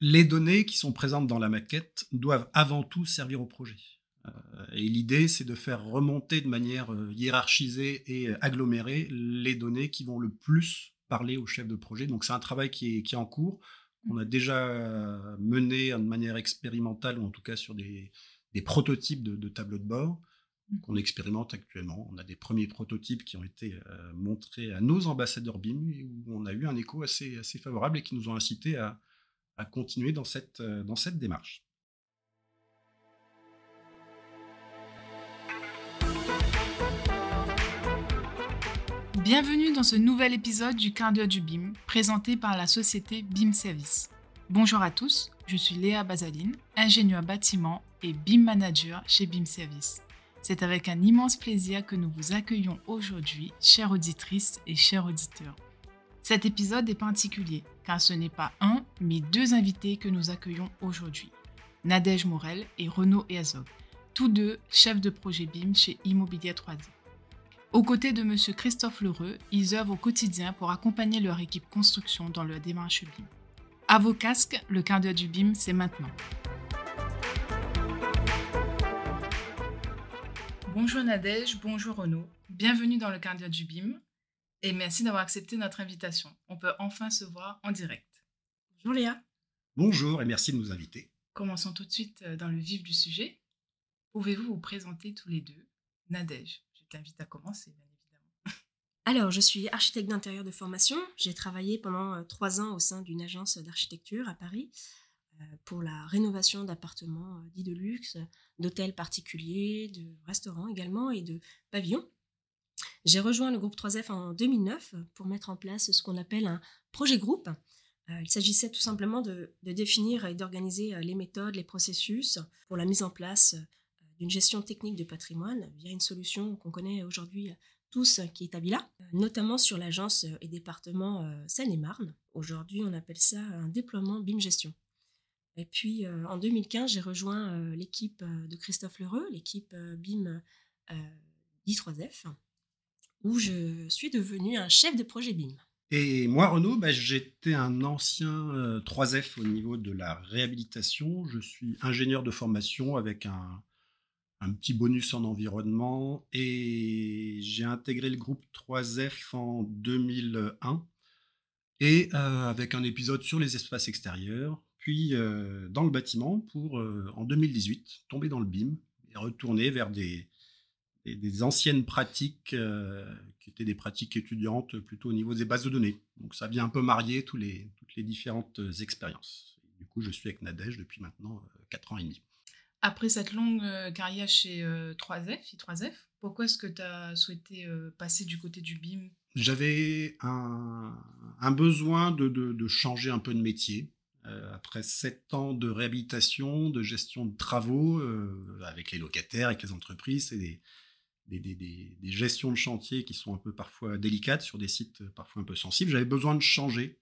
Les données qui sont présentes dans la maquette doivent avant tout servir au projet. Euh, et l'idée, c'est de faire remonter de manière euh, hiérarchisée et agglomérée les données qui vont le plus parler au chef de projet. Donc c'est un travail qui est, en cours. On a déjà mené de manière expérimentale, ou en tout cas sur des, prototypes de, tableaux de bord qu'on expérimente actuellement. On a des premiers prototypes qui ont été euh, montrés à nos ambassadeurs BIM, où on a eu un écho assez, assez favorable et qui nous ont incité à, continuer dans cette, dans cette démarche. Bienvenue dans ce nouvel épisode du quart d'heure du BIM, présenté par la société BIM Service. Bonjour à tous, je suis Léa Bazaline, ingénieur bâtiment et BIM manager chez BIM Service. C'est avec un immense plaisir que nous vous accueillons aujourd'hui, chères auditrices et chers auditeurs. Cet épisode est particulier, car ce n'est pas un, mais deux invités que nous accueillons aujourd'hui. Nadège Morel et Renaud Herzog, tous deux chefs de projet BIM chez Immobilier 3D. Aux côtés de M. Christophe Lheureux, ils œuvrent au quotidien pour accompagner leur équipe construction dans leur démarche BIM. À vos casques, le quart du BIM, c'est maintenant. Bonjour Nadège, bonjour Renaud. Bienvenue dans le quart du BIM et merci d'avoir accepté notre invitation. On peut enfin se voir en direct. Bonjour Léa. Bonjour et merci de nous inviter. Commençons tout de suite euh, dans le vif du sujet. Pouvez-vous vous présenter tous les deux? Nadège, t'invite à commencer, bien évidemment. Alors, je suis architecte d'intérieur de formation. J'ai travaillé pendant euh, trois ans au sein d'une agence d'architecture à Paris euh, pour la rénovation d'appartements dits de luxe, d'hôtels particuliers, de restaurants également et de pavillons. J'ai rejoint le groupe 3F en 2009 pour mettre en place ce qu'on appelle un projet groupe. Il s'agissait tout simplement de, définir et d'organiser les méthodes, les processus pour la mise en place d'une gestion technique de patrimoine via une solution qu'on connaît aujourd'hui tous qui est Abila, notamment sur l'agence et département euh, Seine-et-Marne. Aujourd'hui, on appelle ça un déploiement BIM Gestion. Et puis, euh, en 2015, j'ai rejoint euh, l'équipe de Christophe Lheureux, l'équipe BIM d'I3F, où je suis devenu un chef de projet BIM. Et moi, Renaud, bah, j'étais un ancien 3F au niveau de la réhabilitation. Je suis ingénieur de formation avec un, petit bonus en environnement et j'ai intégré le groupe 3F en 2001 et euh, avec un épisode sur les espaces extérieurs, puis euh, dans le bâtiment pour euh, en 2018 tomber dans le BIM et retourner vers des, des, anciennes pratiques qui étaient des pratiques étudiantes plutôt au niveau des bases de données. Donc ça vient un peu marier tous les, toutes les différentes expériences. Du coup, je suis avec Nadège depuis maintenant 4 ans et demi. Après cette longue euh, carrière chez 3F, euh, I3F, pourquoi est-ce que tu as souhaité euh, passer du côté du BIM J'avais un, besoin de, changer un peu de métier. après sept ans de réhabilitation, de gestion de travaux avec les locataires, avec les entreprises, c'est des, des, gestions de chantier qui sont un peu parfois délicates sur des sites parfois un peu sensibles. J'avais besoin de changer.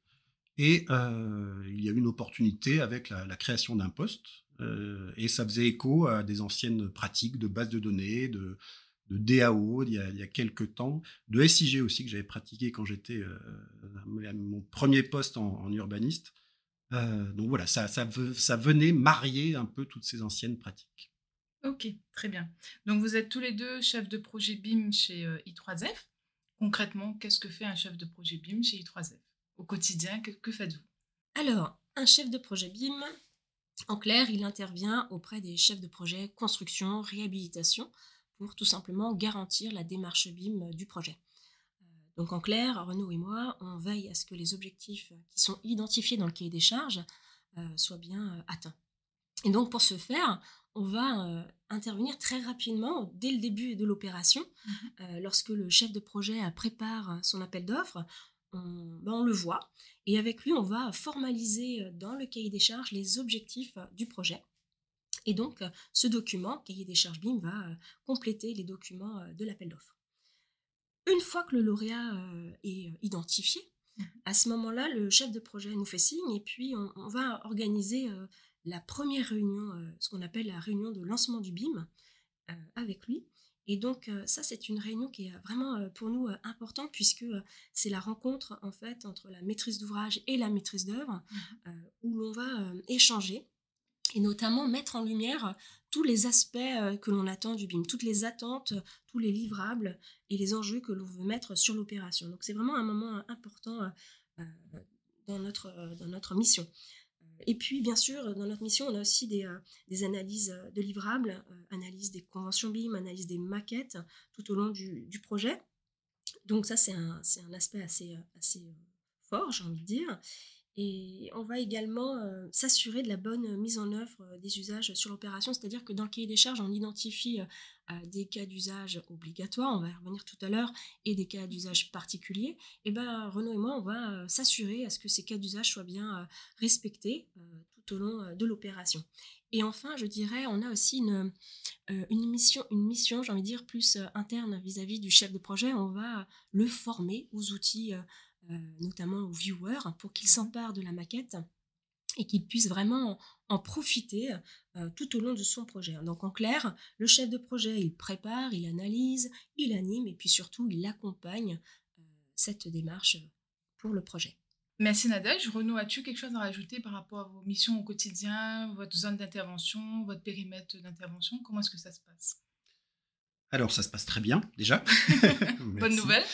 Et il y a eu une opportunité avec la création d'un poste euh, et ça faisait écho à des anciennes pratiques de base de données, de, DAO il y, a, quelques temps, de SIG aussi que j'avais pratiqué quand j'étais euh, mon premier poste en, urbaniste. Euh, donc voilà, ça, ça, venait marier un peu toutes ces anciennes pratiques. Ok, très bien. Donc vous êtes tous les deux chefs de projet BIM chez i3F. Concrètement, qu'est-ce que fait un chef de projet BIM chez i3F Au quotidien, que, que faites-vous? Alors, un chef de projet BIM, en clair, il intervient auprès des chefs de projet construction, réhabilitation, pour tout simplement garantir la démarche BIM du projet. Euh, donc en clair, Renaud et moi, on veille à ce que les objectifs qui sont identifiés dans le cahier des charges euh, soient bien euh, atteints. Et donc pour ce faire, on va intervenir très rapidement dès le début de l'opération. Mmh lorsque le chef de projet prépare son appel d'offres, ben, on, le voit. Et avec lui, on va formaliser euh, dans le cahier des charges les objectifs euh, du projet. Et donc, euh, ce document, cahier des charges BIM, va compléter les documents de l'appel d'offres. Une fois que le lauréat est identifié, mmh à ce moment-là, le chef de projet nous fait signe et puis on, va organiser la première réunion, ce qu'on appelle la réunion de lancement du BIM, avec lui. Et donc ça, c'est une réunion qui est vraiment pour nous importante puisque c'est la rencontre en fait entre la maîtrise d'ouvrage et la maîtrise d'œuvre mmh où l'on va échanger et notamment mettre en lumière tous les aspects que l'on attend du BIM, toutes les attentes, tous les livrables et les enjeux que l'on veut mettre sur l'opération. Donc c'est vraiment un moment important dans, notre, dans notre mission. Et puis, bien sûr, dans notre mission, on a aussi des, des analyses de livrables, analyse des conventions BIM, analyse des maquettes tout au long du, projet. Donc ça, c'est un, un, aspect assez, assez fort, j'ai envie de dire. Et on va également euh, s'assurer de la bonne mise en œuvre euh, des usages sur l'opération, c'est-à-dire que dans le cahier des charges, on identifie euh, des cas d'usage obligatoires, on va y revenir tout à l'heure, et des cas d'usage particuliers. Et ben Renaud et moi, on va s'assurer à ce que ces cas d'usage soient bien respectés tout au long de l'opération. Et enfin, je dirais, on a aussi une, mission, une mission j'ai envie de dire, plus interne vis-à-vis -vis du chef de projet. On va le former aux outils euh, notamment aux viewers, pour qu'ils s'emparent de la maquette et qu'ils puissent vraiment en profiter euh, tout au long de son projet. Donc en clair, le chef de projet, il prépare, il analyse, il anime et puis surtout, il accompagne euh, cette démarche pour le projet. Merci Nadège. Renaud, as-tu quelque chose à rajouter par rapport à vos missions au quotidien, votre zone d'intervention, votre périmètre d'intervention? Comment est-ce que ça se passe? Alors ça se passe très bien déjà. Bonne nouvelle.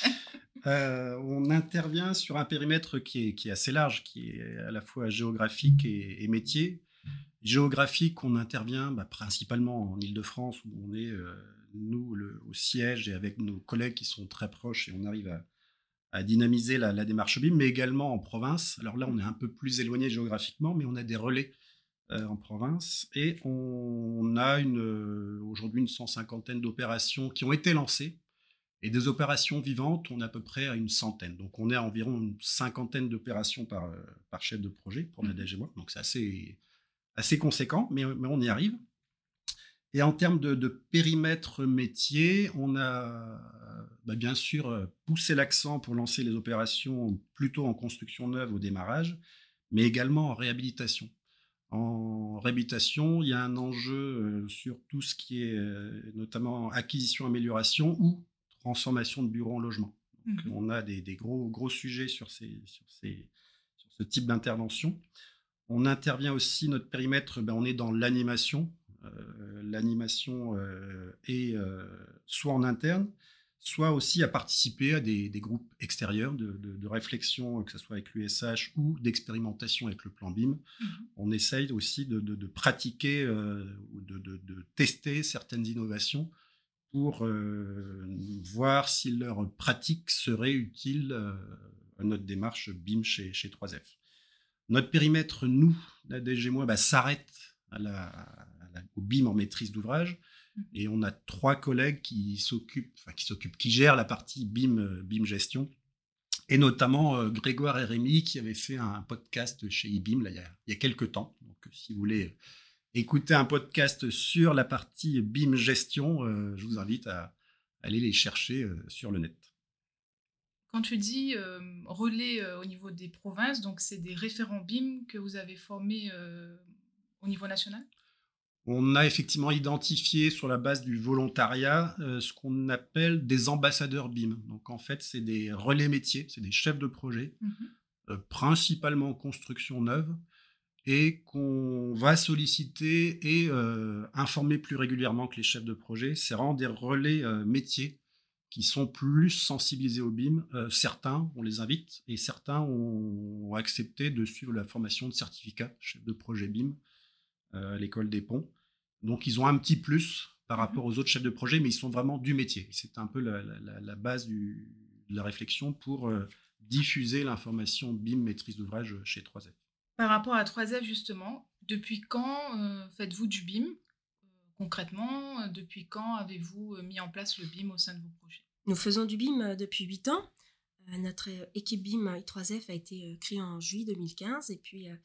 Euh, on intervient sur un périmètre qui est, assez large, qui est à la fois géographique et, métier. Géographique, on intervient bah, principalement en Ile-de-France, où on est, euh, nous, au siège, et avec nos collègues qui sont très proches, et on arrive à, dynamiser la, démarche BIM, mais également en province. Alors là, on est un peu plus éloigné géographiquement, mais on a des relais euh, en province, et on, a aujourd'hui une cent cinquantaine d'opérations qui ont été lancées et des opérations vivantes, on est à peu près à une centaine. Donc on est à environ une cinquantaine d'opérations par, euh, par chef de projet pour Nadège et moi. Donc c'est assez, assez conséquent, mais, mais, on y arrive. Et en termes de, périmètre métier, on a bah, bien sûr euh, poussé l'accent pour lancer les opérations plutôt en construction neuve au démarrage, mais également en réhabilitation. En réhabilitation, il y a un enjeu euh, sur tout ce qui est notamment acquisition-amélioration ou transformation de bureaux en logement. Mmh. On a des, gros, gros sujets sur, ces, sur, ces, sur ce type d'intervention. On intervient aussi, notre périmètre, ben, on est dans l'animation. Euh, l'animation euh, est euh, soit en interne, soit aussi à participer à des, groupes extérieurs de, réflexion, que ce soit avec l'USH ou d'expérimentation avec le plan BIM. Mmh. On essaye aussi de, pratiquer ou de, tester certaines innovations pour euh, voir si leur pratique serait utile euh, à notre démarche BIM chez, chez 3F. Notre périmètre, nous, la DG moi, bah, s'arrête au BIM en maîtrise d'ouvrage. Mmh. Et on a trois collègues qui s'occupent, enfin, qui s'occupent, qui gèrent la partie BIM, euh, BIM gestion. Et notamment Grégoire et Rémi qui avaient fait un podcast chez IBIM là, il, y a, il y a quelques temps. Donc, si vous voulez écouter un podcast sur la partie BIM gestion, euh, je vous invite à aller les chercher euh, sur le net. Quand tu dis euh, relais au niveau des provinces, donc c'est des référents BIM que vous avez formés au niveau national? On a effectivement identifié sur la base du volontariat ce qu'on appelle des ambassadeurs BIM. Donc en fait, c'est des relais métiers, c'est des chefs de projet, mmh principalement en construction neuve, et qu'on va solliciter et euh, informer plus régulièrement que les chefs de projet. C'est vraiment des relais euh, métiers qui sont plus sensibilisés au BIM. Euh, certains, on les invite, et certains ont, accepté de suivre la formation de certificat chef de projet BIM à l'école des ponts. Donc ils ont un petit plus par mmh rapport aux autres chefs de projet, mais ils sont vraiment du métier. C'est un peu la, base de la réflexion pour diffuser l'information BIM maîtrise d'ouvrage chez 3F. Par rapport à 3F, justement, depuis quand euh, faites-vous du BIM euh, Concrètement, euh, depuis quand avez-vous mis en place le BIM au sein de vos projets? Nous faisons du BIM depuis 8 ans. notre équipe BIM I3F a été créée en juillet 2015 et puis à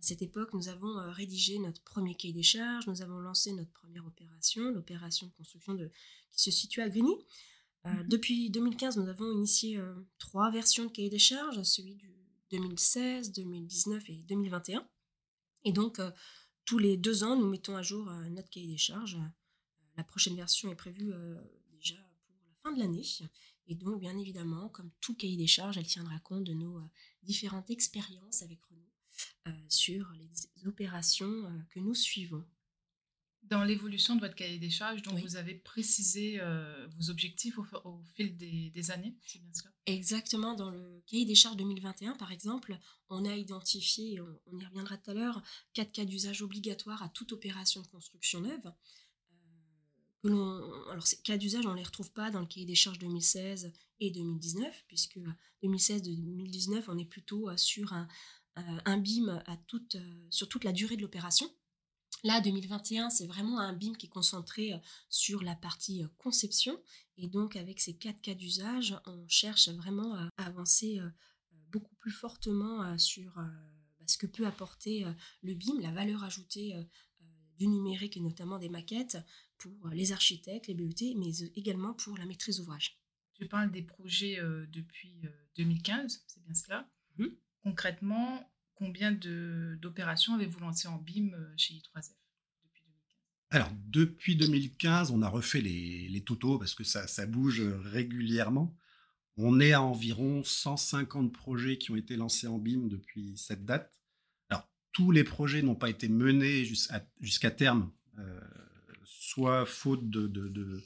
cette époque, nous avons rédigé notre premier cahier des charges, nous avons lancé notre première opération, l'opération de construction de, qui se situe à Grigny. Mhm. Depuis 2015, nous avons initié trois versions de cahier des charges, celui du 2016, 2019 et 2021. Et donc, euh, tous les deux ans, nous mettons à jour euh, notre cahier des charges. Euh, la prochaine version est prévue fin de l'année. Et donc, bien évidemment, comme tout cahier des charges, elle tiendra compte de nos différentes expériences avec Renault sur les opérations que nous suivons. Dans l'évolution de votre cahier des charges, donc vous avez précisé euh, vos objectifs au, fil des, années, c'est bien cela Exactement. Dans le cahier des charges 2021, par exemple, on a identifié, on, y reviendra tout à l'heure, quatre cas d'usage obligatoires à toute opération de construction neuve. Euh, alors, ces cas d'usage, on ne les retrouve pas dans le cahier des charges 2016 et 2019, puisque 2016-2019, on est plutôt euh, sur un, un BIM à toute, sur toute la durée de l'opération. Là, 2021, c'est vraiment un BIM qui est concentré euh, sur la partie euh, conception. Et donc, avec ces quatre cas d'usage, on cherche vraiment à avancer euh, beaucoup plus fortement sur bah, ce que peut apporter le BIM, la valeur ajoutée du numérique et notamment des maquettes pour les architectes, les BET, mais également pour la maîtrise d'ouvrage. Tu parles des projets depuis 2015, c'est bien cela? Mmh. Concrètement, Combien d'opérations avez-vous lancé en BIM euh, chez I3F depuis 2015 Alors, depuis 2015, on a refait les, les totaux parce que ça, ça, bouge régulièrement. On est à environ 150 projets qui ont été lancés en BIM depuis cette date. Alors, tous les projets n'ont pas été menés jusqu'à terme, euh, soit faute de, de de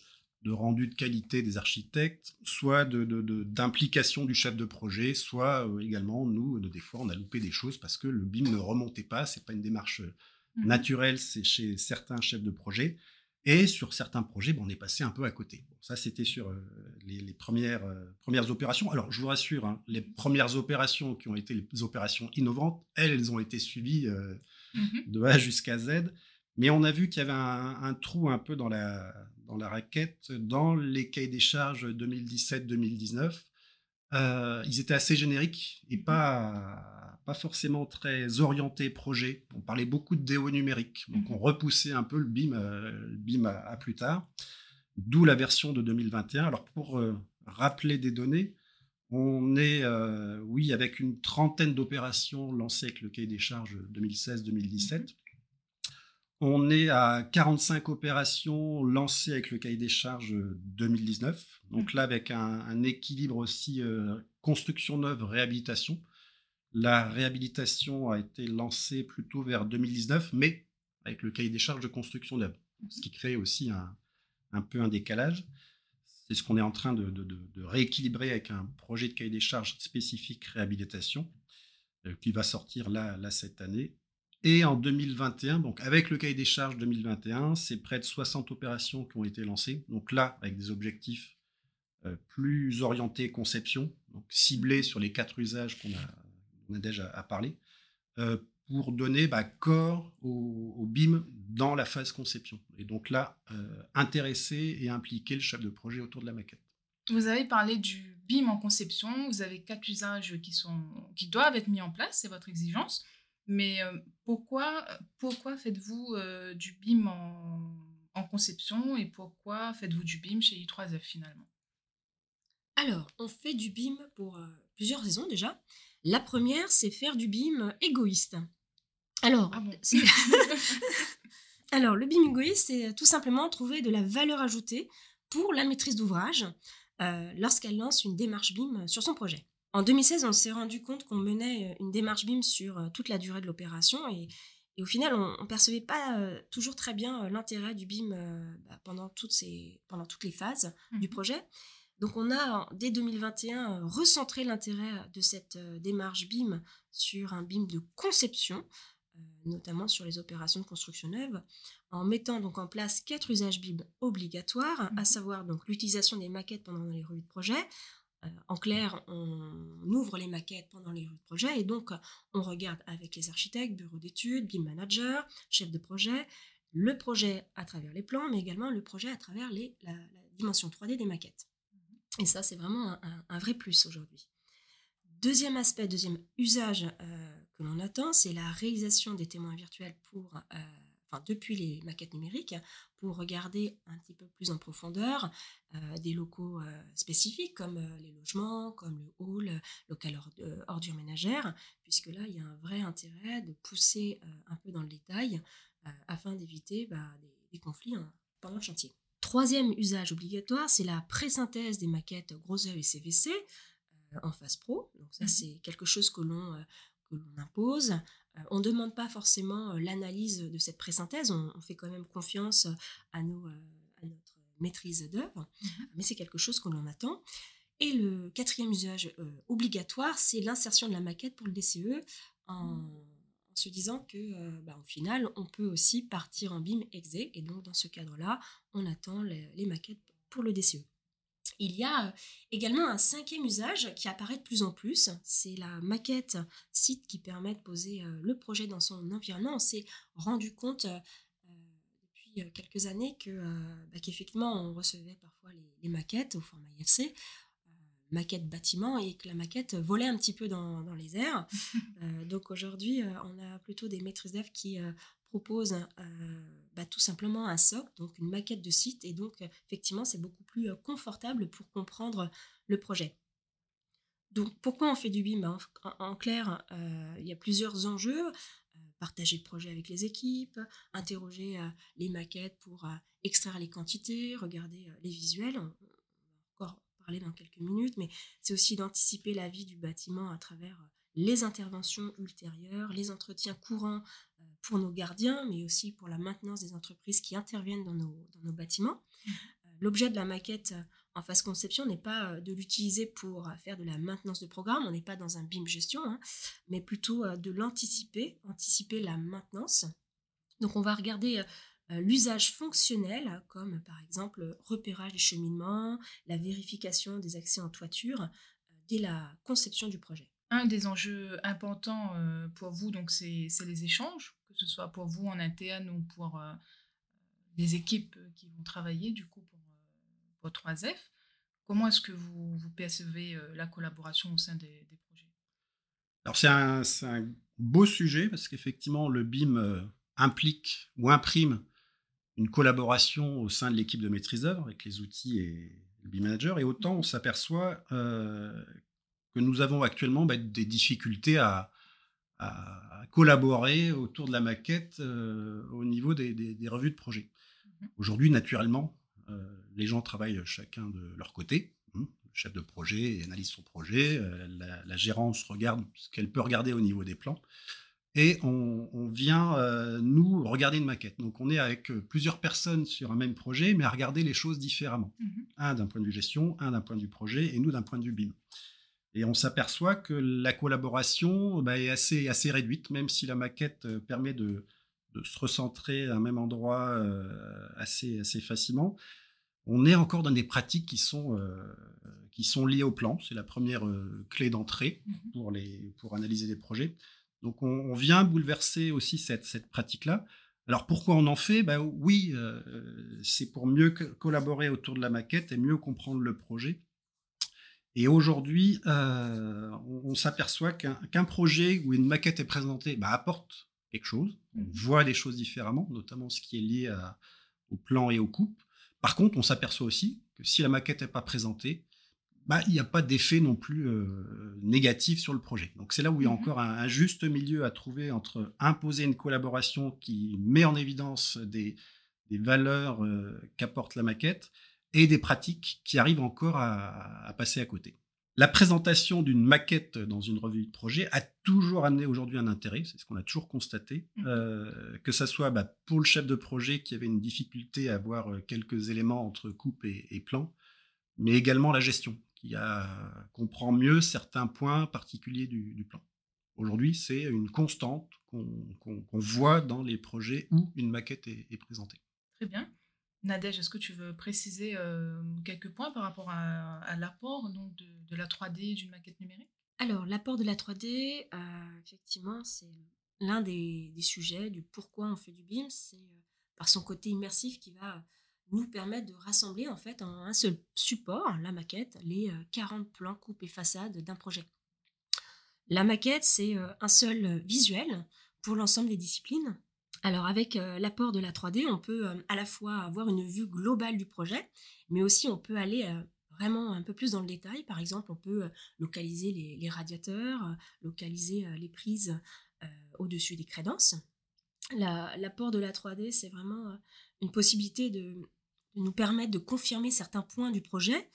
rendu de qualité des architectes, soit d'implication de, du chef de projet, soit euh, également, nous, des fois, on a loupé des choses parce que le BIM ne remontait pas. C'est pas une démarche euh, mmh naturelle, c'est chez certains chefs de projet. Et sur certains projets, on est passé un peu à côté. ça, c'était sur euh, les, premières, premières opérations. Alors, je vous rassure, hein, les premières opérations qui ont été les opérations innovantes, elles, elles ont été suivies mmh de A jusqu'à Z. Mais on a vu qu'il y avait un, trou un peu dans la, dans la raquette dans les cahiers des charges 2017-2019. Euh, ils étaient assez génériques et pas, pas forcément très orientés projet. On parlait beaucoup de déo numérique, donc on mhm. repoussait un peu le BIM, euh, BIM à, plus tard, d'où la version de 2021. Alors pour euh, rappeler des données, on est, oui, avec une trentaine d'opérations lancées avec le cahier des charges 2016-2017. On est à 45 opérations lancées avec le cahier des charges 2019. Donc mmh. là, avec un, équilibre aussi euh, construction neuve, réhabilitation. La réhabilitation a été lancée plutôt vers 2019, mais avec le cahier des charges de construction neuve, ce qui crée aussi un, peu un décalage. C'est ce qu'on est en train de, rééquilibrer avec un projet de cahier des charges spécifique réhabilitation euh, qui va sortir là, là cette année et en 2021, donc avec le cahier des charges 2021, c'est près de 60 opérations qui ont été lancées. Donc là, avec des objectifs euh, plus orientés conception, donc ciblés sur les quatre usages qu'on a, déjà à parler, euh, pour donner bah, corps au, BIM dans la phase conception. Et donc là, euh, intéresser et impliquer le chef de projet autour de la maquette. Vous avez parlé du BIM en conception, vous avez quatre usages qui, sont, qui doivent être mis en place, c'est votre exigence. Mais pourquoi, pourquoi faites-vous du BIM en, conception et pourquoi faites-vous du BIM chez I3F finalement? Alors, on fait du BIM pour plusieurs raisons déjà. La première, c'est faire du BIM égoïste. Alors, ah Alors le BIM égoïste, c'est tout simplement trouver de la valeur ajoutée pour la maîtrise d'ouvrage lorsqu'elle lance une démarche BIM sur son projet. En 2016, on s'est rendu compte qu'on menait euh, une démarche BIM sur euh, toute la durée de l'opération et, au final, on ne percevait pas euh, toujours très bien l'intérêt du BIM bah, pendant, toutes ces, pendant toutes les phases du mmh projet. Donc on a, dès 2021, recentré l'intérêt de cette démarche BIM sur un BIM de conception, notamment sur les opérations de construction neuve, en mettant donc en place quatre usages BIM obligatoires, à mmh savoir donc l'utilisation des maquettes pendant les revues de projet, en clair, on ouvre les maquettes pendant les rues de projet et donc on regarde avec les architectes, bureaux d'études, BIM manager, chef de projet, le projet à travers les plans, mais également le projet à travers la, dimension 3D des maquettes. Et ça, c'est vraiment un, vrai plus aujourd'hui. Deuxième aspect, deuxième usage euh, que l'on attend, c'est la réalisation des témoins virtuels pour euh, depuis les maquettes numériques, pour regarder un petit peu plus en profondeur euh, des locaux euh, spécifiques comme euh, les logements, comme le hall, local ordures ménagères, puisque là, il y a un vrai intérêt de pousser un peu dans le détail afin d'éviter bah, des, conflits pendant le chantier. troisième usage obligatoire, c'est la pré-synthèse des maquettes gros œuvre et CVC en phase pro. Donc ça, mmh c'est quelque chose que l'on impose. On ne demande pas forcément l'analyse de cette pré-synthèse, on, fait quand même confiance à, nos, à notre maîtrise d'œuvre, mmh mais c'est quelque chose que l'on attend. Et le quatrième usage obligatoire, c'est l'insertion de la maquette pour le DCE en, se disant que, bah, au final, on peut aussi partir en BIM exé. Et donc, dans ce cadre-là, on attend les, maquettes pour le DCE. Il y a également un cinquième usage qui apparaît de plus en plus, c'est la maquette site qui permet de poser le projet dans son environnement. On s'est rendu compte depuis quelques années que bah, qu'effectivement on recevait parfois les, maquettes au format IFC, maquette bâtiment et que la maquette volait un petit peu dans, les airs. Euh, donc aujourd'hui, euh, on a plutôt des maîtrises d'œuvre qui euh, proposent bah, tout simplement un socle, donc une maquette de site. Et donc, effectivement, c'est beaucoup plus confortable pour comprendre le projet. Donc, pourquoi on fait du BIM? Bah, en, clair, il y a plusieurs enjeux. partager le projet avec les équipes, interroger les maquettes pour extraire les quantités, regarder les visuels. encore parler dans quelques minutes, mais c'est aussi d'anticiper la vie du bâtiment à travers les interventions ultérieures, les entretiens courants euh, pour nos gardiens, mais aussi pour la maintenance des entreprises qui interviennent dans nos, dans nos bâtiments. Mmh. Euh, l'objet de la maquette en phase conception n'est pas de l'utiliser pour faire de la maintenance de programme, on n'est pas dans un BIM gestion, hein, mais plutôt de l'anticiper, anticiper la maintenance. Donc on va regarder euh, l'usage fonctionnel, comme par exemple repérage des cheminements, la vérification des accès en toiture, euh, dès la conception du projet. Un des enjeux importants euh, pour vous, donc, c'est les échanges, que ce soit pour vous en interne ou pour les équipes qui vont travailler du coup pour, 3F. Comment est-ce que vous, vous percevez la collaboration au sein des, projets? Alors c'est un, beau sujet parce qu'effectivement le BIM implique ou imprime une collaboration au sein de l'équipe de maîtrise d'œuvre avec les outils et le B-Manager. Et autant on s'aperçoit euh, que nous avons actuellement bah, des difficultés à, collaborer autour de la maquette euh, au niveau des, revues de projet. Mhm. Aujourd'hui, naturellement, euh, les gens travaillent chacun de leur côté. Hein. Le chef de projet analyse son projet, la, la, gérance regarde ce qu'elle peut regarder au niveau des plans et on, vient, euh, nous, regarder une maquette. Donc, on est avec euh, plusieurs personnes sur un même projet, mais à regarder les choses différemment. Mmh un d'un point de vue gestion, un d'un point de vue projet, et nous d'un point de vue BIM. Et on s'aperçoit que la collaboration bah, est assez, assez réduite, même si la maquette euh, permet de, se recentrer à un même endroit assez, assez facilement. On est encore dans des pratiques qui sont, qui sont liées au plan. C'est la première clé d'entrée mmh pour, pour analyser des projets. Donc on, vient bouleverser aussi cette, pratique-là. Alors pourquoi on en fait? Ben, Oui, euh, c'est pour mieux collaborer autour de la maquette et mieux comprendre le projet. Et aujourd'hui, euh, on, s'aperçoit qu'un projet où une maquette est présentée ben, apporte quelque chose. On mmh. voit les choses différemment, notamment ce qui est lié au plan et aux coupes. Par contre, on s'aperçoit aussi que si la maquette n'est pas présentée, bah, il n'y a pas d'effet non plus euh, négatif sur le projet. Donc c'est là où il y a mmh encore un, juste milieu à trouver entre imposer une collaboration qui met en évidence des, valeurs euh, qu'apporte la maquette et des pratiques qui arrivent encore à, passer à côté. La présentation d'une maquette dans une revue de projet a toujours amené aujourd'hui un intérêt, c'est ce qu'on a toujours constaté, mmh euh, que ce soit bah, pour le chef de projet qui avait une difficulté à avoir quelques éléments entre coupe et, et plan, mais également la gestion qui comprend mieux certains points particuliers du, plan. Aujourd'hui, c'est une constante qu'on voit dans les projets où une maquette est, présentée. Très bien. Nadège, est-ce que tu veux préciser euh, quelques points par rapport à, l'apport de, la 3D d'une maquette numérique? Alors, l'apport de la 3D, euh, effectivement, c'est l'un des, sujets du pourquoi on fait du BIM. C'est euh, par son côté immersif qui va nous permettent de rassembler en fait en un seul support, la maquette, les 40 euh, plans coupe et façade d'un projet. La maquette, c'est un seul visuel pour l'ensemble des disciplines. Alors avec euh, l'apport de la 3D, on peut à la fois avoir une vue globale du projet, mais aussi on peut aller vraiment un peu plus dans le détail. Par exemple, on peut localiser les, radiateurs, localiser les prises au-dessus des crédences. L'apport de la 3D, c'est vraiment une possibilité de de nous permettre de confirmer certains points du projet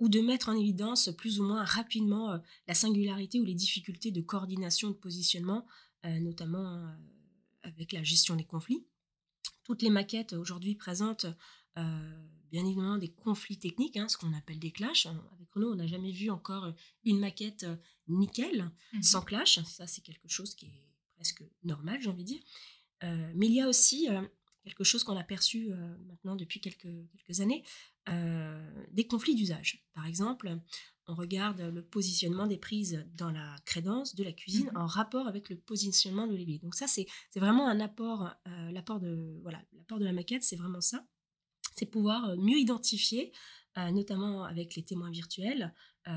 ou de mettre en évidence plus ou moins rapidement la singularité ou les difficultés de coordination, de positionnement, notamment avec la gestion des conflits. Toutes les maquettes aujourd'hui présentent bien évidemment des conflits techniques, hein, ce qu'on appelle des clashs. Avec Renault, on n'a jamais vu encore une maquette nickel, mmh sans clash. Ça, c'est quelque chose qui est presque normal, j'ai envie de dire. mais il y a aussi quelque chose qu'on a perçu maintenant depuis quelques, quelques années, des conflits d'usage. Par exemple, on regarde le positionnement des prises dans la crédence de la cuisine mmh en rapport avec le positionnement de l'évier. Donc ça, c'est vraiment un apport, l'apport de, voilà, de la maquette, c'est vraiment ça. C'est pouvoir mieux identifier, notamment avec les témoins virtuels,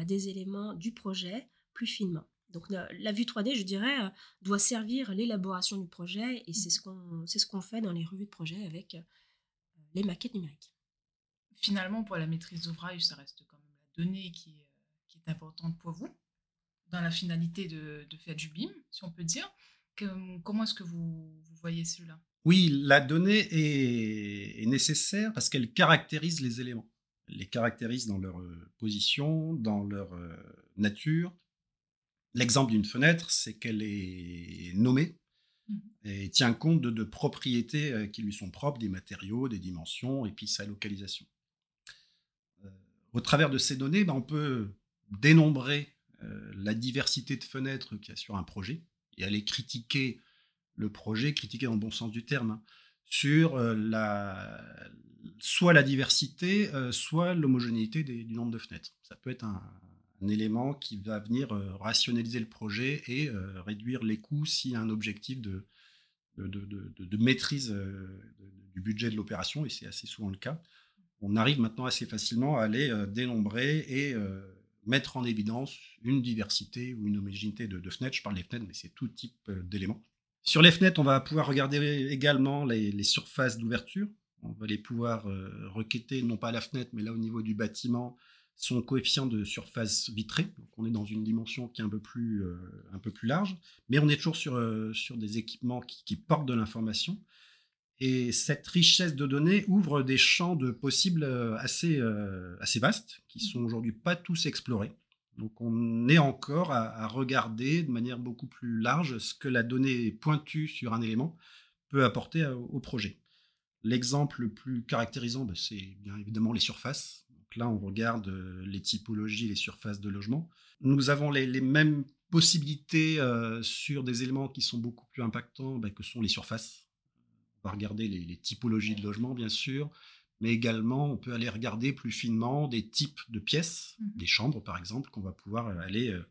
des éléments du projet plus finement. Donc la, vue 3D, je dirais, doit servir l'élaboration du projet et c'est mmh. ce qu'on ce fait dans les revues de projet avec les maquettes numériques. Finalement, pour la maîtrise d'ouvrage, ça reste quand même la donnée qui est importante pour vous dans la finalité de, faire du BIM, si on peut dire. comment est-ce que vous, voyez cela? Oui, la donnée est, nécessaire parce qu'elle caractérise les éléments. Elle les caractérise dans leur euh, position, dans leur euh, nature. L'exemple d'une fenêtre, c'est qu'elle est nommée mmh. et tient compte de, de, propriétés euh, qui lui sont propres, des matériaux, des dimensions et puis sa localisation. Au travers de ces données, ben, on peut dénombrer euh, la diversité de fenêtres qu'il y a sur un projet et aller critiquer le projet, critiquer dans le bon sens du terme, hein, sur euh, la, soit la diversité, euh, soit l'homogénéité du nombre de fenêtres. Ça peut être un, élément qui va venir rationaliser le projet et réduire les coûts a un objectif de, de, maîtrise du budget de l'opération, et c'est assez souvent le cas. On arrive maintenant assez facilement à aller dénombrer et mettre en évidence une diversité ou une homogénéité de, fenêtres. Je parle des fenêtres, mais c'est tout type euh, d'éléments. Sur les fenêtres, on va pouvoir regarder également les, surfaces d'ouverture. On va les pouvoir euh, requêter, non pas à la fenêtre, mais là au niveau du bâtiment, son coefficient de surface vitrée. Donc on est dans une dimension qui est un peu plus, euh, un peu plus large, mais on est toujours sur, sur des équipements qui portent de l'information. Et cette richesse de données ouvre des champs de possibles euh, assez, euh, assez vastes, qui sont aujourd'hui pas tous explorés. Donc on est encore à, regarder de manière beaucoup plus large ce que la donnée pointue sur un élément peut apporter au projet. L'exemple le plus caractérisant, ben, c'est bien évidemment les surfaces. Donc là, on regarde euh, les typologies, les surfaces de logement. Nous avons les, mêmes possibilités sur des éléments qui sont beaucoup plus impactants ben, que sont les surfaces. On va regarder les, typologies de logements, bien sûr, mais également on peut aller regarder plus finement des types de pièces, mmh des chambres par exemple, qu'on va pouvoir euh, aller euh,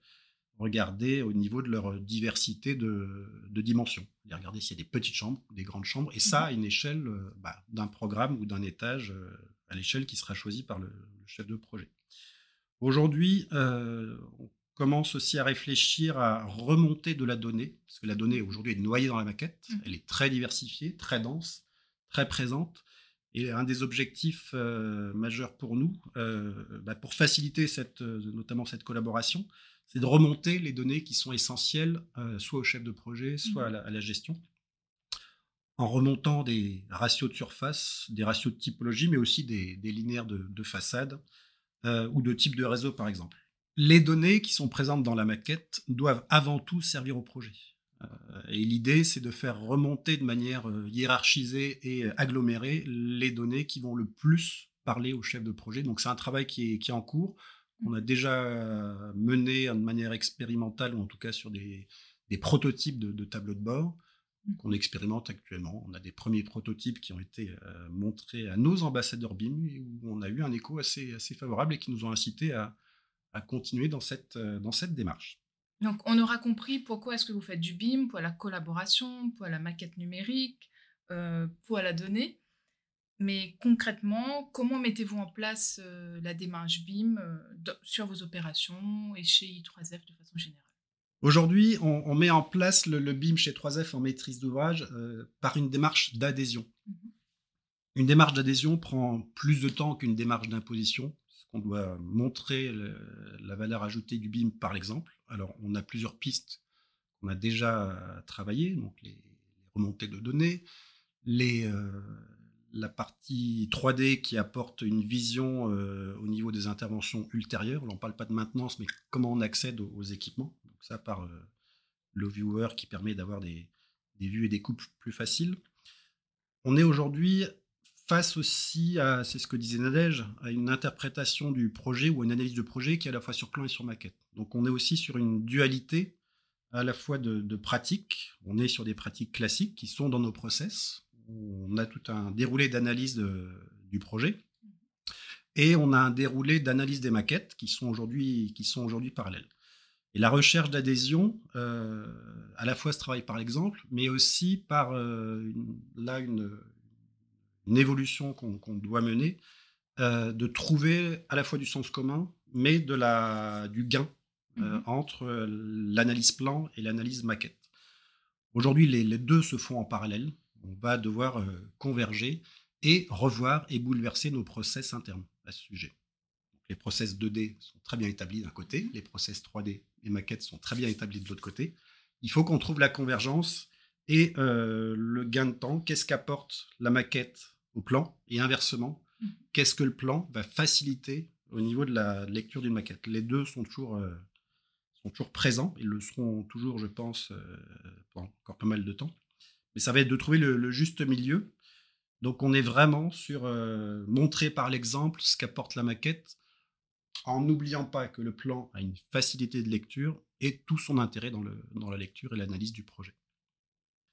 regarder au niveau de leur diversité de, dimensions. Aller regarder s'il y a des petites chambres ou des grandes chambres, et ça mmh à une échelle euh, bah, d'un programme ou d'un étage à l'échelle qui sera choisie par le, chef de projet. Aujourd'hui, on commence aussi à réfléchir à remonter de la donnée, parce que la donnée aujourd'hui est noyée dans la maquette, mmh. elle est très diversifiée, très dense, très présente. Et un des objectifs euh, majeurs pour nous, euh, bah, pour faciliter cette, euh, notamment cette collaboration, c'est de remonter les données qui sont essentielles, soit au chef de projet, soit mmh. à, la, gestion, en remontant des ratios de surface, des ratios de typologie, mais aussi des, linéaires de, de façade ou de type de réseau, par exemple les données qui sont présentes dans la maquette doivent avant tout servir au projet. Euh, et l'idée, c'est de faire remonter de manière euh, hiérarchisée et euh, agglomérée les données qui vont le plus parler au chef de projet. Donc c'est un travail qui est, en cours. On a déjà mené de manière expérimentale, ou en tout cas sur des, prototypes de, tableaux de bord qu'on expérimente actuellement. On a des premiers prototypes qui ont été montrés à nos ambassadeurs BIM, où on a eu un écho assez, assez favorable et qui nous ont incité à, à continuer dans cette, euh, dans cette démarche. Donc, on aura compris pourquoi est-ce que vous faites du BIM, pour la collaboration, pour la maquette numérique, euh, pour la donnée. Mais concrètement, comment mettez-vous en place euh, la démarche BIM sur vos opérations et chez I3F de façon générale? Aujourd'hui, on, met en place le, BIM chez 3F en maîtrise d'ouvrage par une démarche d'adhésion. Mmh une démarche d'adhésion prend plus de temps qu'une démarche d'imposition qu'on doit montrer la valeur ajoutée du BIM par l'exemple. Alors, on a plusieurs pistes qu'on a déjà travaillées, donc les, remontées de données, les, euh, la partie 3D qui apporte une vision au niveau des interventions ultérieures. On n'en parle pas de maintenance, mais comment on accède aux, équipements. Donc ça par le viewer qui permet d'avoir des, des, vues et des coupes plus faciles. On est aujourd'hui face aussi à, c'est ce que disait Nadège, à une interprétation du projet ou une analyse de projet qui est à la fois sur plan et sur maquette. Donc on est aussi sur une dualité à la fois de, pratiques. On est sur des pratiques classiques qui sont dans nos process. On a tout un déroulé d'analyse du projet. Et on a un déroulé d'analyse des maquettes qui sont aujourd'hui aujourd'hui parallèles. Et la recherche d'adhésion, euh, à la fois se travaille par l'exemple, mais aussi par euh, une, là une, une évolution qu'on doit mener, euh, de trouver à la fois du sens commun, mais de la, du gain mhm. entre l'analyse plan et l'analyse maquette. Aujourd'hui, les, deux se font en parallèle. On va devoir converger et revoir et bouleverser nos process internes à ce sujet. les process 2D sont très bien établis d'un côté, les process 3D et maquettes sont très bien établis de l'autre côté. Il faut qu'on trouve la convergence et le gain de temps. Qu'est-ce qu'apporte la maquette au plan et inversement, mmh. qu'est-ce que le plan va faciliter au niveau de la lecture d'une maquette? Les deux sont toujours, euh, sont toujours présents, ils le seront toujours, je pense, euh, pendant encore pas mal de temps. Mais ça va être de trouver le, juste milieu. Donc on est vraiment sur euh, montrer par l'exemple ce qu'apporte la maquette, en n'oubliant pas que le plan a une facilité de lecture et tout son intérêt dans, le, dans la lecture et l'analyse du projet.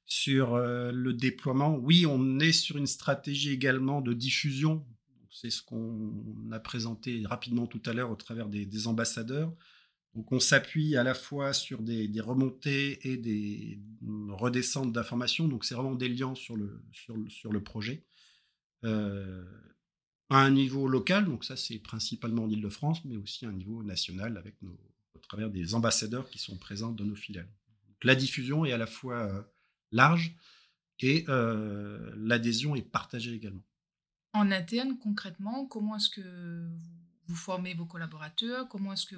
Sur euh, le déploiement, oui, on est sur une stratégie également de diffusion. C'est ce qu'on a présenté rapidement tout à l'heure au travers des, ambassadeurs. Donc on s'appuie à la fois sur des, remontées et des redescentes d'informations. Donc c'est vraiment des liens sur le, sur sur le projet. Euh, à un niveau local, donc ça c'est principalement en Ile-de-France, mais aussi à un niveau national avec nos, au travers des ambassadeurs qui sont présents dans nos filiales. la diffusion est à la fois euh, large et euh, l'adhésion est partagée également. En interne, concrètement, comment est-ce que vous, formez vos collaborateurs? Comment est-ce que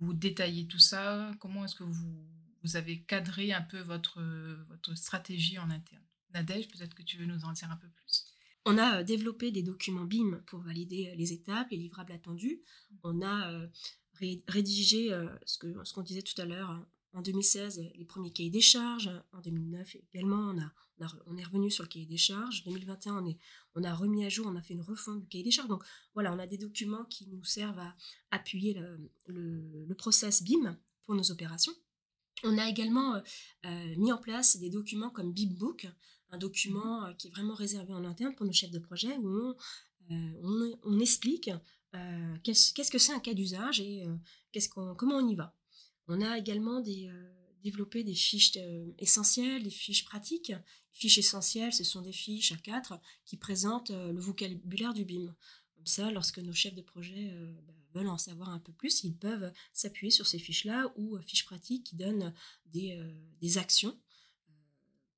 vous, détaillez tout ça? Comment est-ce que vous, vous avez cadré un peu votre, votre stratégie en interne Nadège, peut-être que tu veux nous en dire un peu plus on a euh, développé des documents BIM pour valider euh, les étapes, les livrables attendus. On a rédigé ce qu'on disait tout à l'heure, en 2016, les premiers cahiers des charges. En 2009 également, on, est revenu sur le cahier des charges. En 2021, on, a remis à jour, on a fait une refonte du cahier des charges. Donc voilà, on a des documents qui nous servent à appuyer le, process BIM pour nos opérations. On a également euh, euh, mis en place des documents comme BIMbook, un document euh, qui est vraiment réservé en interne pour nos chefs de projet où on, on, explique qu'est-ce que c'est un cas d'usage et qu'est-ce qu'on, comment on y va. On a également euh, développé des fiches euh, essentielles, des fiches pratiques. Les fiches essentielles, ce sont des fiches à quatre qui présentent euh, le vocabulaire du BIM. Comme ça, lorsque nos chefs de projet bah, veulent en savoir un peu plus, ils peuvent s'appuyer sur ces fiches-là ou fiches pratiques qui donnent des, des actions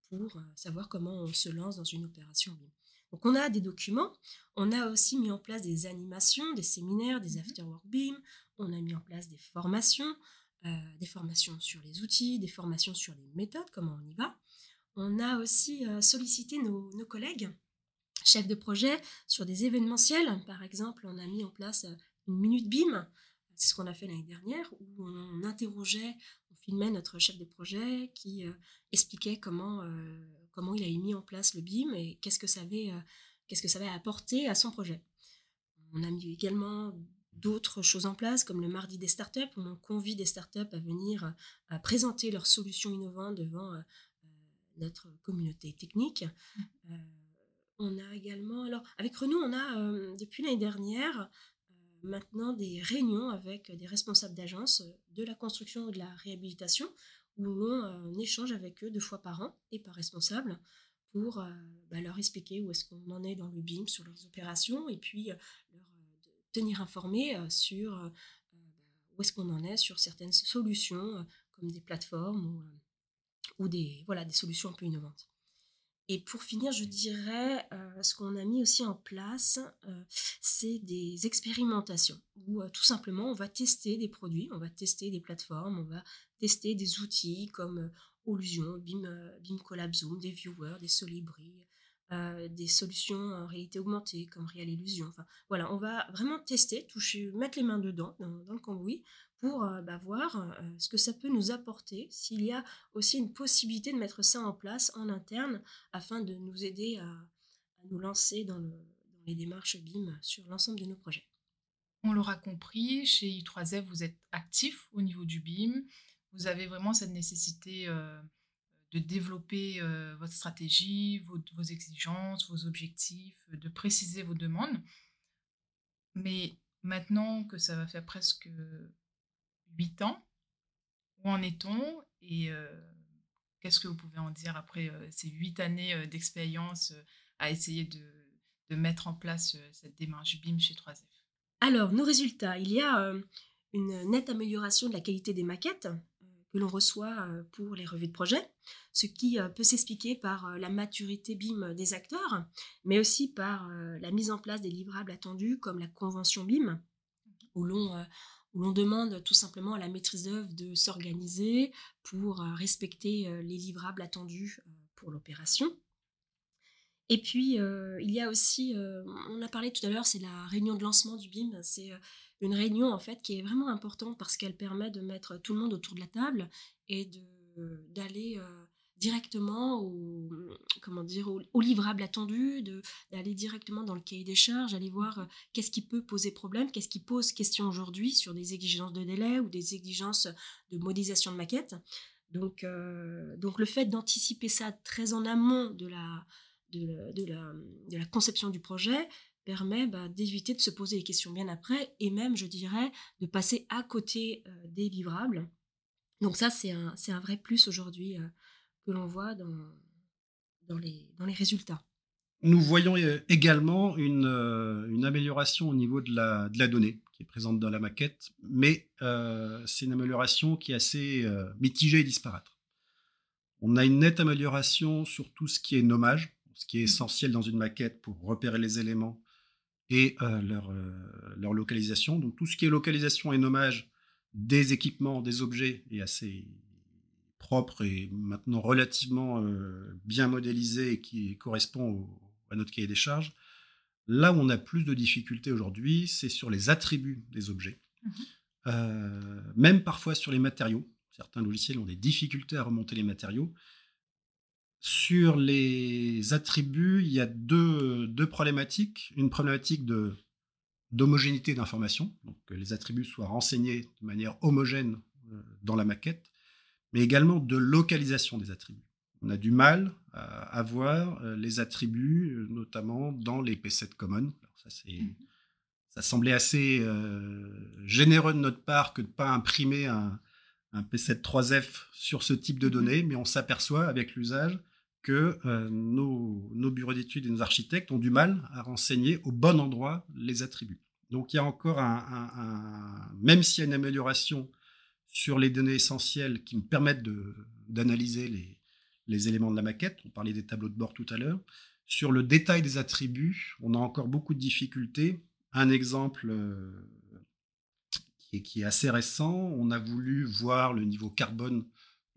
pour savoir comment on se lance dans une opération BIM. Donc on a des documents, on a aussi mis en place des animations, des séminaires, des mmh afterwork BIM, on a mis en place des formations, euh, des formations sur les outils, des formations sur les méthodes, comment on y va. On a aussi euh, sollicité nos, collègues chefs de projet sur des événementiels. Par exemple, on a mis en place euh, une minute BIM, c'est ce qu'on a fait l'année dernière, où on interrogeait, on filmait notre chef de projet qui expliquait comment, comment il avait mis en place le BIM et qu'est-ce que ça avait, qu'est-ce que ça avait apporté à son projet. On a mis également d'autres choses en place, comme le mardi des startups, où on convie des startups à venir euh, à présenter leurs solutions innovantes devant euh, euh, notre communauté technique. Mmh. on a également, alors avec Renault, on a depuis l'année dernière maintenant des réunions avec des responsables d'agences de la construction et de la réhabilitation, où on échange avec eux deux fois par an et par responsable pour bah, leur expliquer où est-ce qu'on en est dans le BIM sur leurs opérations et puis leur tenir informé euh, sur euh, bah, où est-ce qu'on en est sur certaines solutions, euh, comme des plateformes ou, ou, des, voilà, des solutions un peu innovantes. Et pour finir, je dirais, ce qu'on a mis aussi en place, c'est des expérimentations, où tout simplement on va tester des produits, on va tester des plateformes, on va tester des outils comme Olusion, BIM, BIM Collab Zoom, des viewers, des Solibri, des solutions en réalité augmentée comme Real Illusion. Enfin, voilà, on va vraiment tester, toucher, mettre les mains dedans, dans, le cambouis, pour bah, voir ce que ça peut nous apporter, s'il y a aussi une possibilité de mettre ça en place en interne afin de nous aider à, nous lancer dans, dans les démarches BIM sur l'ensemble de nos projets. On l'aura compris, chez I3F, vous êtes actif au niveau du BIM. Vous avez vraiment cette nécessité euh, de développer euh, votre stratégie, vos, exigences, vos objectifs, de préciser vos demandes. Mais maintenant que ça va faire presque huit ans, où en est-on et euh, qu'est-ce que vous pouvez en dire après ces huit années d'expérience à essayer de, de, mettre en place cette démarche BIM chez 3F alors, nos résultats, il y a euh, une nette amélioration de la qualité des maquettes euh, que l'on reçoit euh, pour les revues de projet, ce qui peut s'expliquer par la maturité BIM des acteurs, mais aussi par la mise en place des livrables attendus comme la convention BIM, où l'on demande tout simplement à la maîtrise d'œuvre de s'organiser pour respecter les livrables attendus pour l'opération. Et puis, euh, il y a aussi, euh, on a parlé tout à l'heure, c'est la réunion de lancement du BIM. C'est euh, une réunion, en fait, qui est vraiment importante parce qu'elle permet de mettre tout le monde autour de la table et d'aller directement au, comment dire, au, livrable attendu, d'aller directement dans le cahier des charges, aller voir qu'est-ce qui peut poser problème, qu'est-ce qui pose question aujourd'hui sur des exigences de délai ou des exigences de modélisation de maquette. Donc, donc le fait d'anticiper ça très en amont de la, de, la, conception du projet permet bah, d'éviter de se poser les questions bien après et même, je dirais, de passer à côté euh, des livrables. Donc ça, c'est un, un, vrai plus aujourd'hui euh, que l'on voit dans, dans, les, dans les résultats. Nous voyons euh, également une, une, amélioration au niveau de la, de la, donnée qui est présente dans la maquette, mais c'est une amélioration qui est assez mitigée et disparate. On a une nette amélioration sur tout ce qui est nommage, ce qui est essentiel dans une maquette pour repérer les éléments et euh, leur, euh, leur, localisation. Donc tout ce qui est localisation et nommage des équipements, des objets est assez propre et maintenant relativement euh, bien modélisé et qui correspond à notre cahier des charges. Là où on a plus de difficultés aujourd'hui, c'est sur les attributs des objets, mmh même parfois sur les matériaux. Certains logiciels ont des difficultés à remonter les matériaux. Sur les attributs, il y a deux, problématiques. Une problématique de, d'homogénéité d'information, donc que les attributs soient renseignés de manière homogène euh, dans la maquette, mais également de localisation des attributs. On a du mal à avoir euh, les attributs, euh, notamment dans les P7 Common. ça, mmh ça semblait assez généreux de notre part que de ne pas imprimer un, un P7 3F sur ce type de mmh données, mais on s'aperçoit avec l'usage euh, nos, bureaux d'études et nos architectes ont du mal à renseigner au bon endroit les attributs. Donc il y a encore un, même s'il y a une amélioration sur les données essentielles qui me permettent d'analyser les, les, éléments de la maquette, on parlait des tableaux de bord tout à l'heure, sur le détail des attributs, on a encore beaucoup de difficultés. Un exemple euh, qui, est, assez récent, on a voulu voir le niveau carbone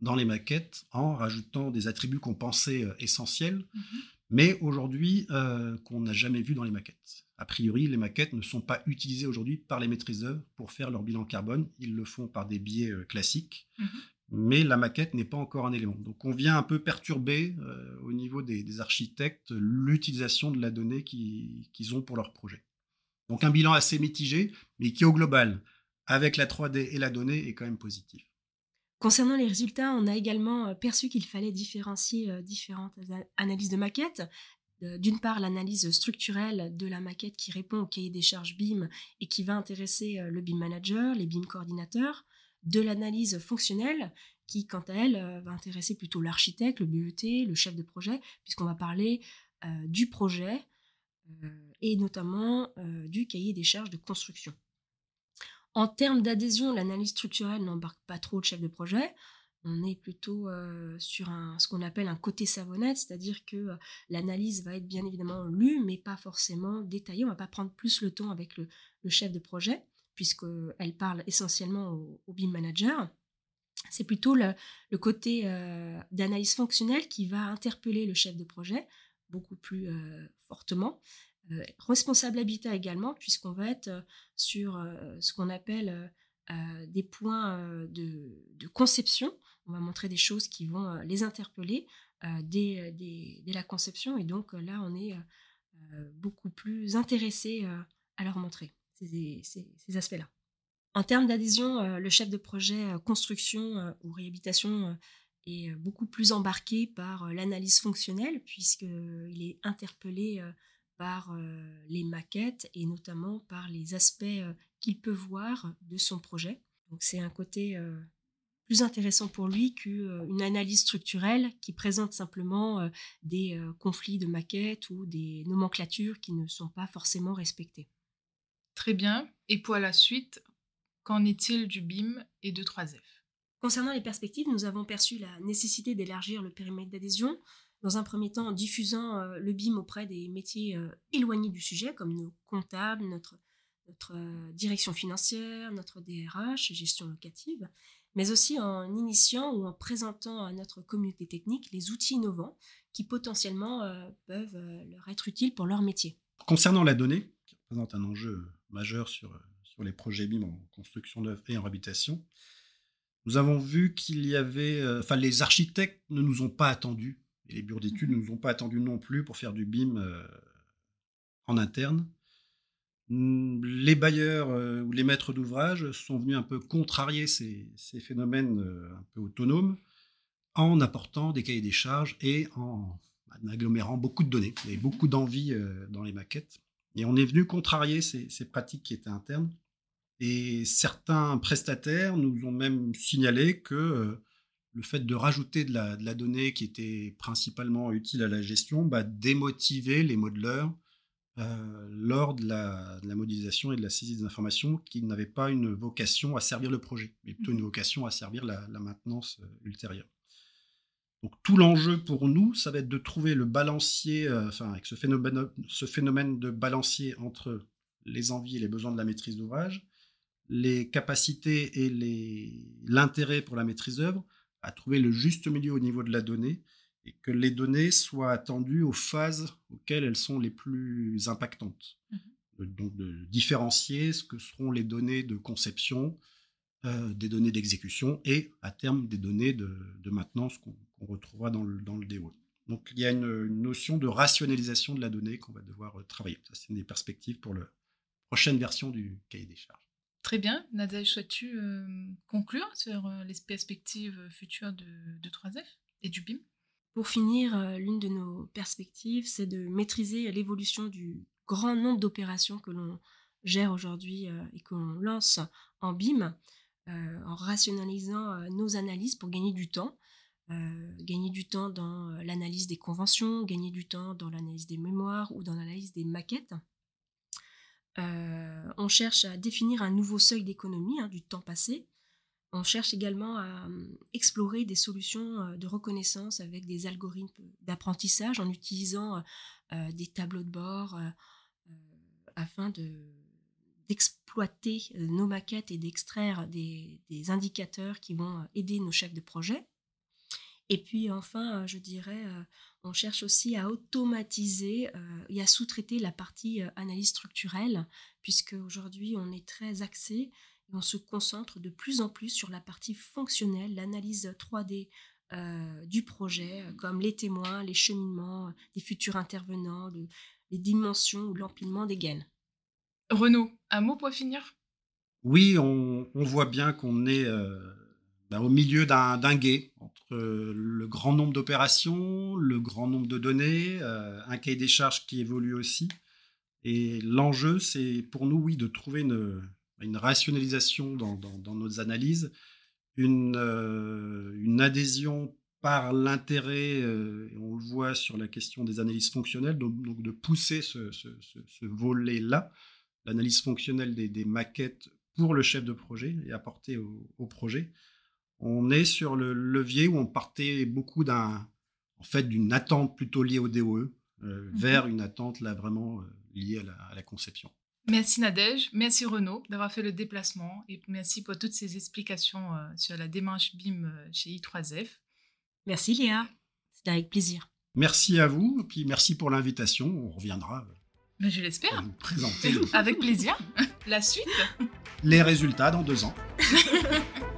dans les maquettes en rajoutant des attributs qu'on pensait euh, essentiels, mhm. mais aujourd'hui euh, qu'on n'a jamais vu dans les maquettes. A priori, les maquettes ne sont pas utilisées aujourd'hui par les maîtriseurs pour faire leur bilan carbone. Ils le font par des biais euh, classiques, mhm. mais la maquette n'est pas encore un élément. Donc on vient un peu perturber au niveau des, architectes l'utilisation de la donnée qu'ils ont pour leur projet. Donc un bilan assez mitigé, mais qui au global, avec la 3D et la donnée, est quand même positif. Concernant les résultats, on a également euh, perçu qu'il fallait différencier euh, différentes analyses de maquettes. Euh, d'une part, l'analyse structurelle de la maquette qui répond au cahier des charges BIM et qui va intéresser le BIM manager, les BIM coordinateurs. De l'analyse fonctionnelle qui, quant à elle, va intéresser plutôt l'architecte, le BET, le chef de projet, puisqu'on va parler du projet et notamment du cahier des charges de construction. En termes d'adhésion, l'analyse structurelle n'embarque pas trop le chef de projet. On est plutôt euh, sur ce qu'on appelle un côté savonnette, c'est-à-dire que euh, l'analyse va être bien évidemment lue, mais pas forcément détaillée. On va pas prendre plus le temps avec le, chef de projet, puisqu'elle parle essentiellement au, BIM manager. C'est plutôt le, côté euh, d'analyse fonctionnelle qui va interpeller le chef de projet beaucoup plus fortement. Responsable habitat également, puisqu'on va être sur ce qu'on appelle des points de, conception. On va montrer des choses qui vont les interpeller dès, la conception. Et donc là, on est beaucoup plus intéressé à leur montrer ces aspects-là. En termes d'adhésion, euh, le chef de projet euh, construction euh, ou réhabilitation est beaucoup plus embarqué par l'analyse fonctionnelle puisqu'il est interpellé par les maquettes et notamment par les aspects qu'il peut voir de son projet. Donc c'est un côté plus intéressant pour lui qu'une analyse structurelle qui présente simplement des conflits de maquettes ou des nomenclatures qui ne sont pas forcément respectées. Très bien. Et pour la suite, Qu'en est-il du BIM et de 3F Concernant les perspectives, nous avons perçu la nécessité d'élargir le périmètre d'adhésion, dans un premier temps en diffusant euh, le BIM auprès des métiers euh, éloignés du sujet, comme nos comptables, notre, euh, direction financière, notre DRH, gestion locative, mais aussi en initiant ou en présentant à notre communauté technique les outils innovants qui potentiellement peuvent leur être utiles pour leur métier. Concernant la donnée, qui représente un enjeu majeur sur les projets BIM en construction neuve et en habitation, nous avons vu qu'il y avait, enfin, les architectes ne nous ont pas attendus et les bureaux d'études ne mhm. nous ont pas attendus non plus pour faire du BIM euh, en interne. Hmm, les bailleurs euh, ou les maîtres d'ouvrage sont venus un peu contrarier ces, phénomènes un peu autonomes en apportant des cahiers des charges et en, agglomérant beaucoup de données. Il y avait beaucoup d'envie dans les maquettes. Et on est venu contrarier ces, ces, pratiques qui étaient internes et certains prestataires nous ont même signalé que euh, le fait de rajouter de la, donnée qui était principalement utile à la gestion bah, démotivait les modeleurs euh, lors de la, modélisation et de la saisie des informations qui n'avaient pas une vocation à servir le projet, mais plutôt une mmh. vocation à servir la, maintenance euh, ultérieure. Donc tout l'enjeu pour nous, ça va être de trouver le balancier, enfin avec ce phénomène, ce phénomène de balancier entre les envies et les besoins de la maîtrise d'ouvrage, les capacités et l'intérêt pour la maîtrise d'œuvre, à trouver le juste milieu au niveau de la donnée et que les données soient attendues aux phases auxquelles elles sont les plus impactantes. Mmh donc de différencier ce que seront les données de conception, euh, des données d'exécution et à terme des données de, maintenance qu'on retrouvera dans le, dans le DO. Donc il y a une, notion de rationalisation de la donnée qu'on va devoir euh, travailler. Ça, c'est une des perspectives pour la prochaine version du cahier des charges. Très bien. Nadège, souhaites-tu euh, conclure sur euh, les perspectives futures de, 3F et du BIM Pour finir, euh, l'une de nos perspectives, c'est de maîtriser l'évolution du grand nombre d'opérations que l'on gère aujourd'hui et que l'on lance en BIM, en rationalisant nos analyses pour gagner du temps. gagner du temps dans l'analyse des conventions, gagner du temps dans l'analyse des mémoires ou dans l'analyse des maquettes. Euh, on cherche à définir un nouveau seuil d'économie hein, du temps passé. On cherche également à hum, explorer des solutions euh, de reconnaissance avec des algorithmes d'apprentissage en utilisant euh, des tableaux de bord afin d'exploiter nos maquettes et d'extraire des, indicateurs qui vont aider nos chefs de projet. Et puis enfin, je dirais, on cherche aussi à automatiser euh, et à sous-traiter la partie euh, analyse structurelle, puisque aujourd'hui on est très axé et on se concentre de plus en plus sur la partie fonctionnelle, l'analyse 3D euh, du projet, comme les témoins, les cheminements des futurs intervenants, les dimensions ou l'empilement des gaines. Renaud, un mot pour finir? Oui, on, voit bien qu'on est bah, au milieu d'un guet euh, le grand nombre d'opérations, le grand nombre de données, euh, un cahier des charges qui évolue aussi. Et l'enjeu, c'est pour nous, oui, de trouver une, rationalisation dans, nos analyses, une, euh, une adhésion par l'intérêt, on le voit sur la question des analyses fonctionnelles, donc, de pousser ce, volet-là, l'analyse fonctionnelle des, maquettes pour le chef de projet et apporter au projet on est sur le levier où on partait beaucoup d'un, en fait, d'une attente plutôt liée au DOE euh, mhm. vers une attente là vraiment euh, liée à la, conception. Merci Nadège, merci Renaud d'avoir fait le déplacement et merci pour toutes ces explications euh, sur la démarche BIM chez I3F. Merci Léa, c'était avec plaisir. Merci à vous, puis merci pour l'invitation. On reviendra Mais je l'espère. vous présenter Avec plaisir. La suite les résultats dans deux ans.